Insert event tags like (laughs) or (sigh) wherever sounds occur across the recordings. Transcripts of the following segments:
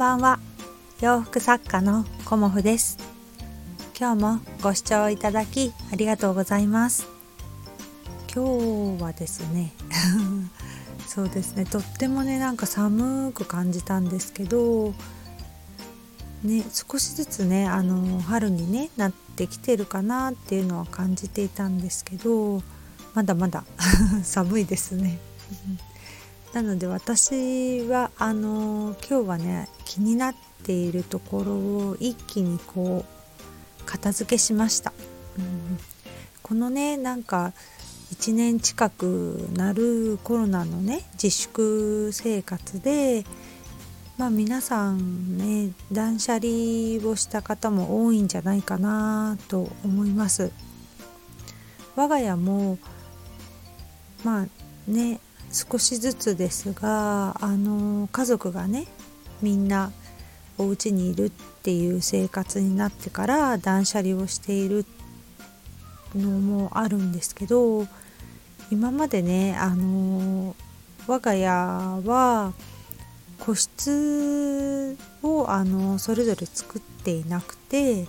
ばんは。洋服作家のコモフです。今日もご視聴いただきありがとうございます。今日はですね (laughs) そうですねとってもねなんか寒く感じたんですけどね少しずつねあの春に、ね、なってきてるかなっていうのは感じていたんですけどまだまだ (laughs) 寒いですね。なので私はあの今日はね気になっているところを一気にこう片付けしました、うん、このねなんか1年近くなるコロナのね自粛生活でまあ皆さんね断捨離をした方も多いんじゃないかなと思います。我が家もまあね少しずつですがあの家族がねみんなお家にいるっていう生活になってから断捨離をしているのもあるんですけど今までねあの我が家は個室をあのそれぞれ作っていなくて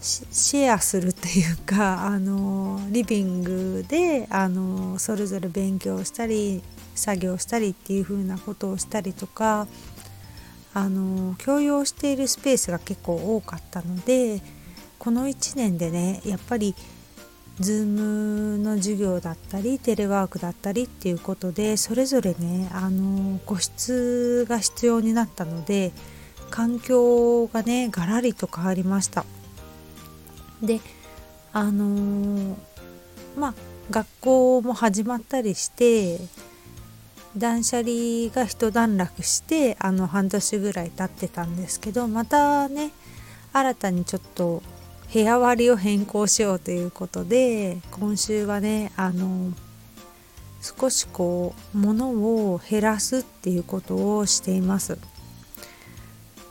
シェアするというか (laughs) あのリビングであのそれぞれ勉強したり作業したりっていう風なことをしたりとかあの共用しているスペースが結構多かったのでこの1年でねやっぱり Zoom の授業だったりテレワークだったりっていうことでそれぞれねあの個室が必要になったので環境がねガラリと変わりました。であのー、まあ学校も始まったりして断捨離が一段落してあの半年ぐらい経ってたんですけどまたね新たにちょっと部屋割りを変更しようということで今週はねあの少しこう物を減らすっていうことをしています。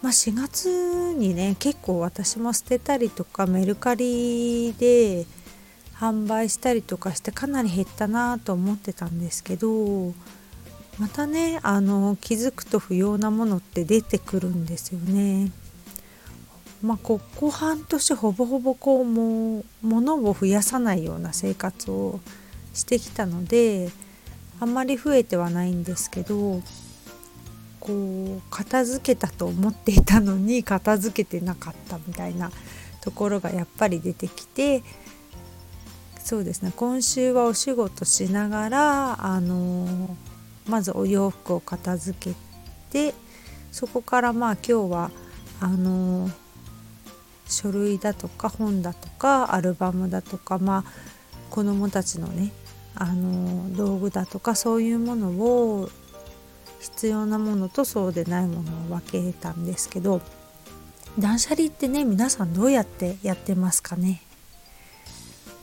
まあ、4月にね結構私も捨てたりとかメルカリで販売したりとかしてかなり減ったなと思ってたんですけどまたねあの気づくと不要なものって出てくるんですよね。まあ、ここ半年ほぼほぼこうもう物を増やさないような生活をしてきたのであんまり増えてはないんですけどこう片付けたと思っていたのに (laughs) 片付けてなかったみたいなところがやっぱり出てきてそうですね。今週はお仕事しながらあのまずお洋服を片付けてそこからまあ今日はあの書類だとか本だとかアルバムだとかまあ子どもたちのねあの道具だとかそういうものを必要なものとそうでないものを分けたんですけど断捨離ってね皆さんどうやってやってますかね？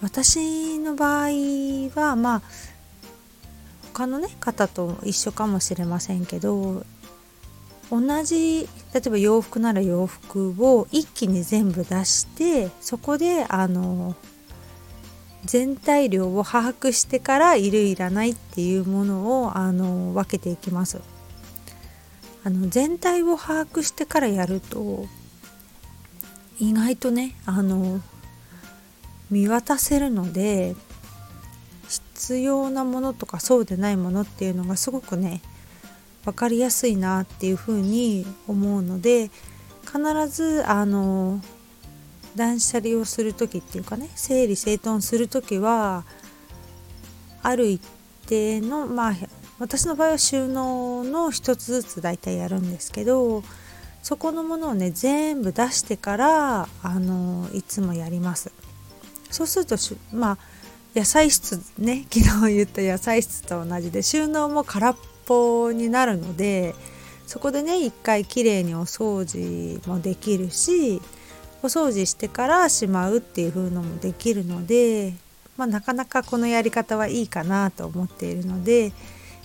私の場合はまあ他のね方と一緒かもしれませんけど同じ例えば洋服なら洋服を一気に全部出してそこであの全体量を把握してからいるいらないっていうものをあの分けていきます。あの全体を把握してからやると意外とねあの見渡せるので必要なものとかそうでないものっていうのがすごくね分かりやすいなっていうふうに思うので必ずあの断捨離をする時っていうかね整理整頓する時はある一定のまあ私の場合は収納の一つずつ大体やるんですけどそこのものをね全部出してからあのいつもやります。そうするとまあ野菜室ね (laughs) 昨日言った野菜室と同じで収納も空っぽになるのでそこでね一回きれいにお掃除もできるしお掃除してからしまうっていう風のもできるので、まあ、なかなかこのやり方はいいかなと思っているので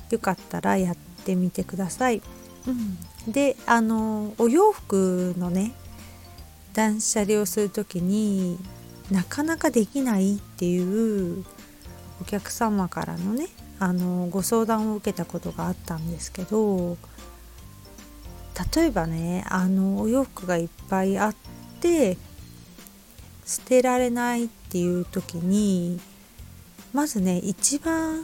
よかったらやってみてください。うん、であのお洋服のね断捨離をする時になかなかできないっていうお客様からのねあのご相談を受けたことがあったんですけど例えばねあのお洋服がいっぱいあって捨てられないっていう時にまずね一番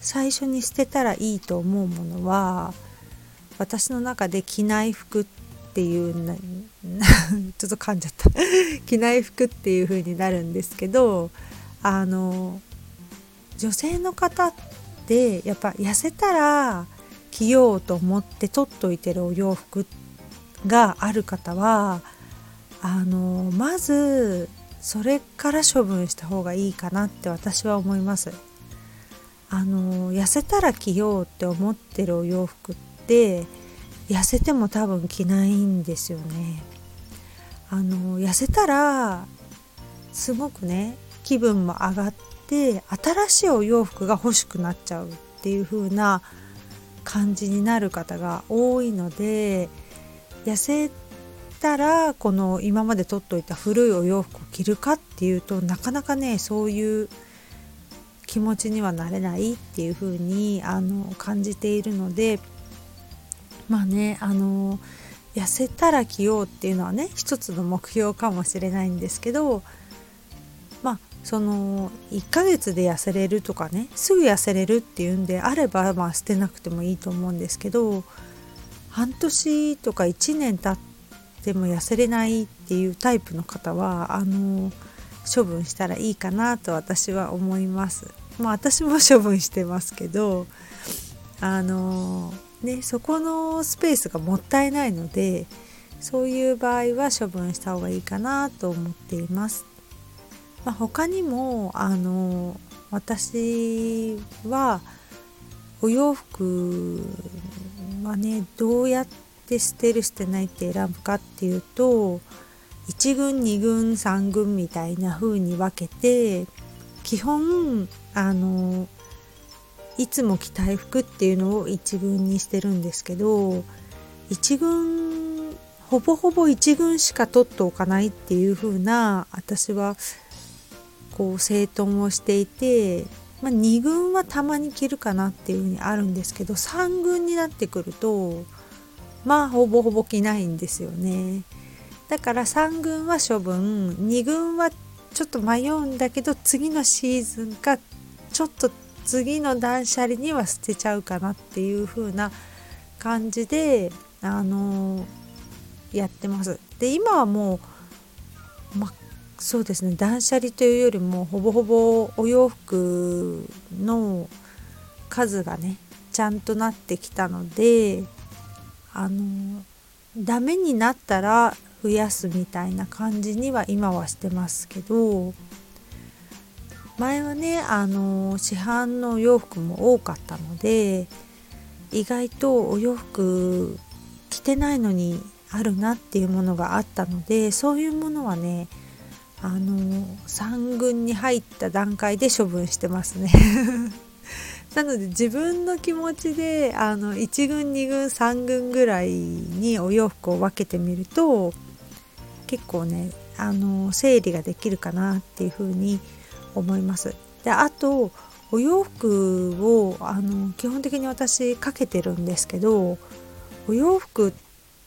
最初に捨てたらいいと思うものは私の中で着ない服っていう (laughs) ちょっと噛んじゃった。(laughs) 着ない服っていう風になるんですけどあの女性の方ってやっぱ痩せたら着ようと思って取っといてるお洋服がある方はあのまずそれから処分した方がいいかなって私は思います。あの痩せたら着ようって思ってるお洋服って痩せても多分着ないんですよね。あの痩せたらすごくね気分も上がって新しいお洋服が欲しくなっちゃうっていう風な感じになる方が多いので痩せたらこの今まで取っといた古いお洋服を着るかっていうとなかなかねそういう気持ちにはなれないっていう風にあに感じているのでまあねあの痩せたら着ようっていうのはね一つの目標かもしれないんですけどまあその1ヶ月で痩せれるとかねすぐ痩せれるっていうんであればまあ捨てなくてもいいと思うんですけど半年とか1年経っても痩せれないっていうタイプの方はあの処分したらいいかなと私は思います。まあ私も処分してますけどあのね、そこのスペースがもったいないのでそういう場合は処分した方がいいかなと思っています。まあ、他にもあの私はお洋服はねどうやって捨てる捨てないって選ぶかっていうと1軍2軍3軍みたいな風に分けて基本あのいつも着たい服っていうのを一軍にしてるんですけど一軍ほぼほぼ一軍しか取っておかないっていう風な私はこう整頓をしていて、まあ、2軍はたまに着るかなっていう風にあるんですけど3軍になってくるとまあほぼほぼ着ないんですよね。だから3軍は処分2軍はちょっと迷うんだけど次のシーズンかちょっと次の断捨離には捨てちゃうかなっていう風な感じであのやってます。で今はもう、ま、そうですね断捨離というよりもほぼほぼお洋服の数がねちゃんとなってきたのであのダメになったら増やすみたいな感じには今はしてますけど前はねあの市販のお洋服も多かったので意外とお洋服着てないのにあるなっていうものがあったのでそういうものはねあの3軍に入った段階で処分してますね。なので自分の気持ちであの1軍2軍3軍ぐらいにお洋服を分けてみると結構ねあの整理ができるかなっていうふうに思います。であとお洋服をあの基本的に私かけてるんですけどお洋服っ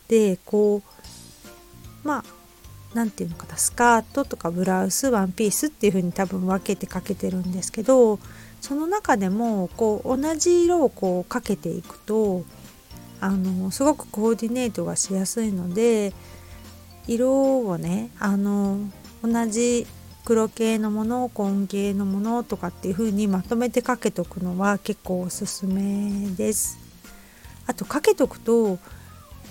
てこうまあ何て言うのかなスカートとかブラウスワンピースっていう風に多分分けてかけてるんですけどその中でもこう同じ色をこうかけていくとあのすごくコーディネートがしやすいので色をねあの同じ黒系のもの紺系のものとかっていう風にまとめてかけとくのは結構おすすめです。あとかけとくと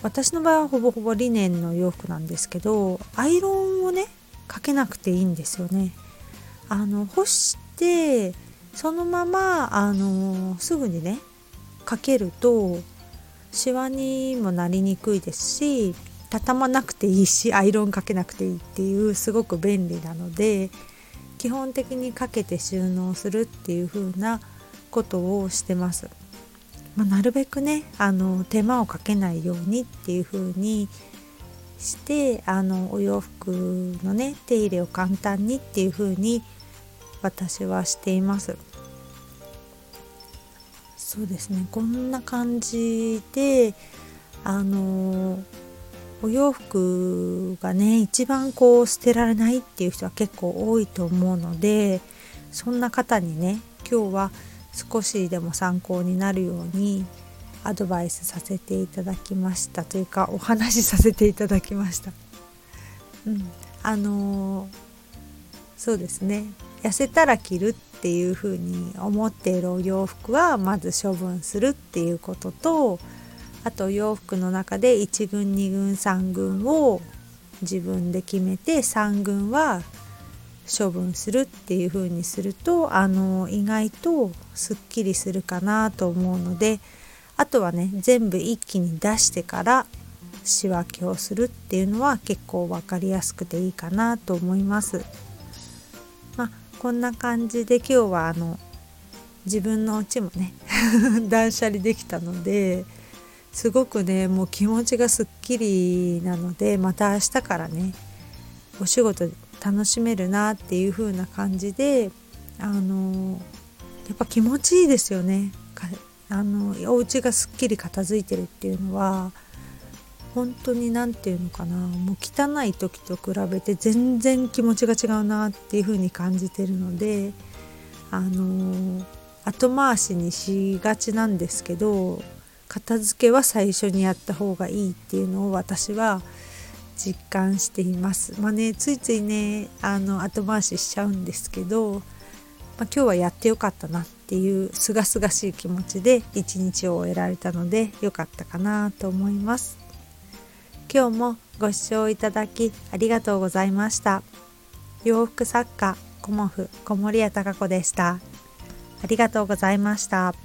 私の場合はほぼほぼリネンの洋服なんですけどアイロンをねかけなくていいんですよね。あの干してそのままあのすぐにねかけるとシワにもなりにくいですし畳まなくていいしアイロンかけなくていいっていうすごく便利なので基本的にかけて収納するっていう風なことをしてます。まあ、なるべくねあの手間をかけないようにっていう風にしてあのお洋服のね手入れを簡単にっていう風に私はしています。そうですねこんな感じであのお洋服がね一番こう捨てられないっていう人は結構多いと思うのでそんな方にね今日は少しでも参考になるようにアドバイスさせていただきましたというかお話しさせていただきました。うん、あの、そうですね痩せたら着るっていうふうに思っているお洋服はまず処分するっていうこととあと洋服の中で1軍2軍3軍を自分で決めて3軍は処分するっていう風にするとあの意外とすっきりするかなと思うのであとはね全部一気に出してから仕分けをするっていうのは結構分かりやすくていいかなと思います。こんな感じで今日はあの自分のうちもね (laughs) 断捨離できたのですごくねもう気持ちがすっきりなのでまた明日からねお仕事楽しめるなっていう風な感じであのやっぱ気持ちいいですよね。あのお家がすっきり片付いてるっていうのは本当に何て言うのかなもう汚い時と比べて全然気持ちが違うなっていう風に感じてるのであの後回しにしがちなんですけど片付けは最初にやった方がいいっていうのを私は実感しています。まあねついついねあの後回ししちゃうんですけど、まあ、今日はやってよかったなっていうすがすがしい気持ちで一日を終えられたので良かったかなと思います。今日もご視聴いただきありがとうございました。洋服作家コモフ小森屋隆子でした。ありがとうございました。